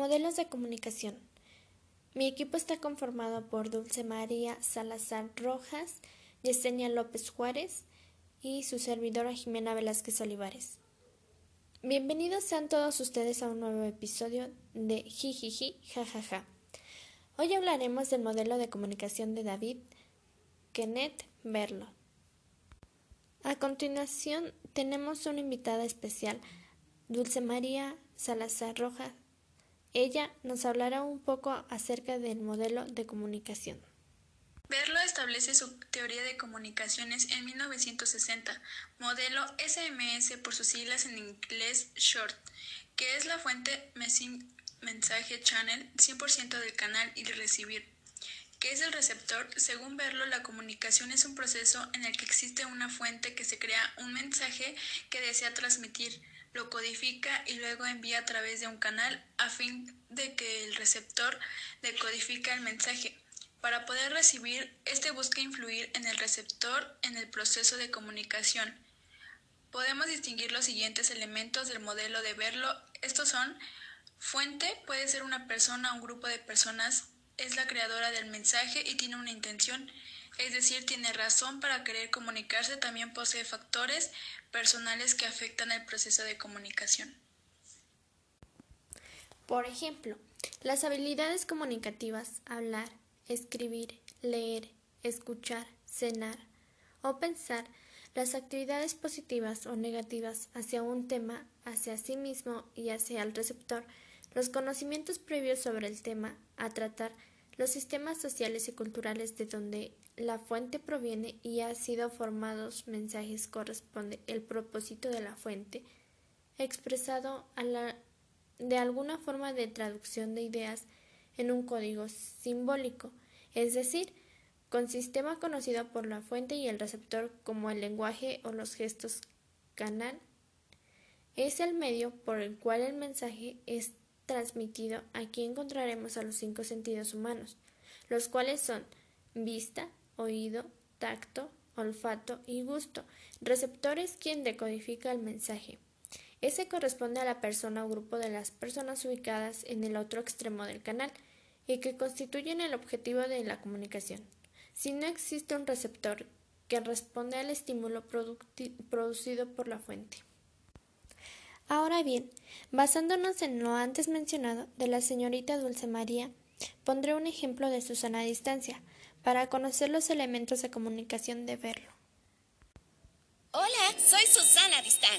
Modelos de comunicación. Mi equipo está conformado por Dulce María Salazar Rojas, Yesenia López Juárez y su servidora Jimena Velázquez Olivares. Bienvenidos sean todos ustedes a un nuevo episodio de Jijiji Jajaja. Hoy hablaremos del modelo de comunicación de David Kenneth Berlo. A continuación tenemos una invitada especial, Dulce María Salazar Rojas, ella nos hablará un poco acerca del modelo de comunicación. Berlo establece su teoría de comunicaciones en 1960, modelo SMS por sus siglas en inglés SHORT, que es la fuente mensaje channel 100% del canal y recibir. ¿Qué es el receptor? Según Berlo, la comunicación es un proceso en el que existe una fuente que se crea un mensaje que desea transmitir lo codifica y luego envía a través de un canal a fin de que el receptor decodifica el mensaje. Para poder recibir, este busca influir en el receptor en el proceso de comunicación. Podemos distinguir los siguientes elementos del modelo de verlo. Estos son fuente, puede ser una persona o un grupo de personas, es la creadora del mensaje y tiene una intención es decir, tiene razón para querer comunicarse, también posee factores personales que afectan el proceso de comunicación. Por ejemplo, las habilidades comunicativas, hablar, escribir, leer, escuchar, cenar o pensar, las actividades positivas o negativas hacia un tema, hacia sí mismo y hacia el receptor, los conocimientos previos sobre el tema a tratar, los sistemas sociales y culturales de donde la fuente proviene y ha sido formados mensajes corresponde el propósito de la fuente expresado de alguna forma de traducción de ideas en un código simbólico, es decir, con sistema conocido por la fuente y el receptor como el lenguaje o los gestos canal, es el medio por el cual el mensaje es transmitido. Aquí encontraremos a los cinco sentidos humanos, los cuales son vista, oído, tacto, olfato y gusto. Receptor es quien decodifica el mensaje. Ese corresponde a la persona o grupo de las personas ubicadas en el otro extremo del canal y que constituyen el objetivo de la comunicación. Si no existe un receptor que responde al estímulo producido por la fuente. Ahora bien, basándonos en lo antes mencionado de la señorita Dulce María, pondré un ejemplo de Susana distancia, para conocer los elementos de comunicación de verlo.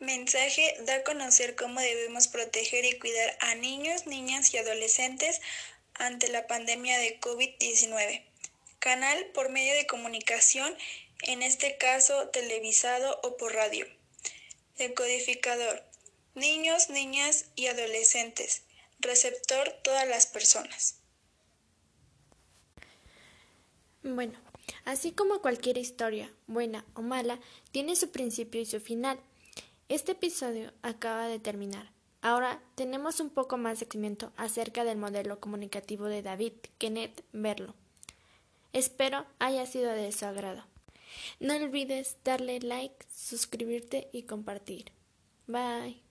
Mensaje da a conocer cómo debemos proteger y cuidar a niños, niñas y adolescentes ante la pandemia de COVID-19. Canal por medio de comunicación, en este caso televisado o por radio. Decodificador. Niños, niñas y adolescentes. Receptor todas las personas. Bueno, Así como cualquier historia, buena o mala, tiene su principio y su final. Este episodio acaba de terminar. Ahora tenemos un poco más de conocimiento acerca del modelo comunicativo de David Kenneth Verlo. Espero haya sido de su agrado. No olvides darle like, suscribirte y compartir. Bye.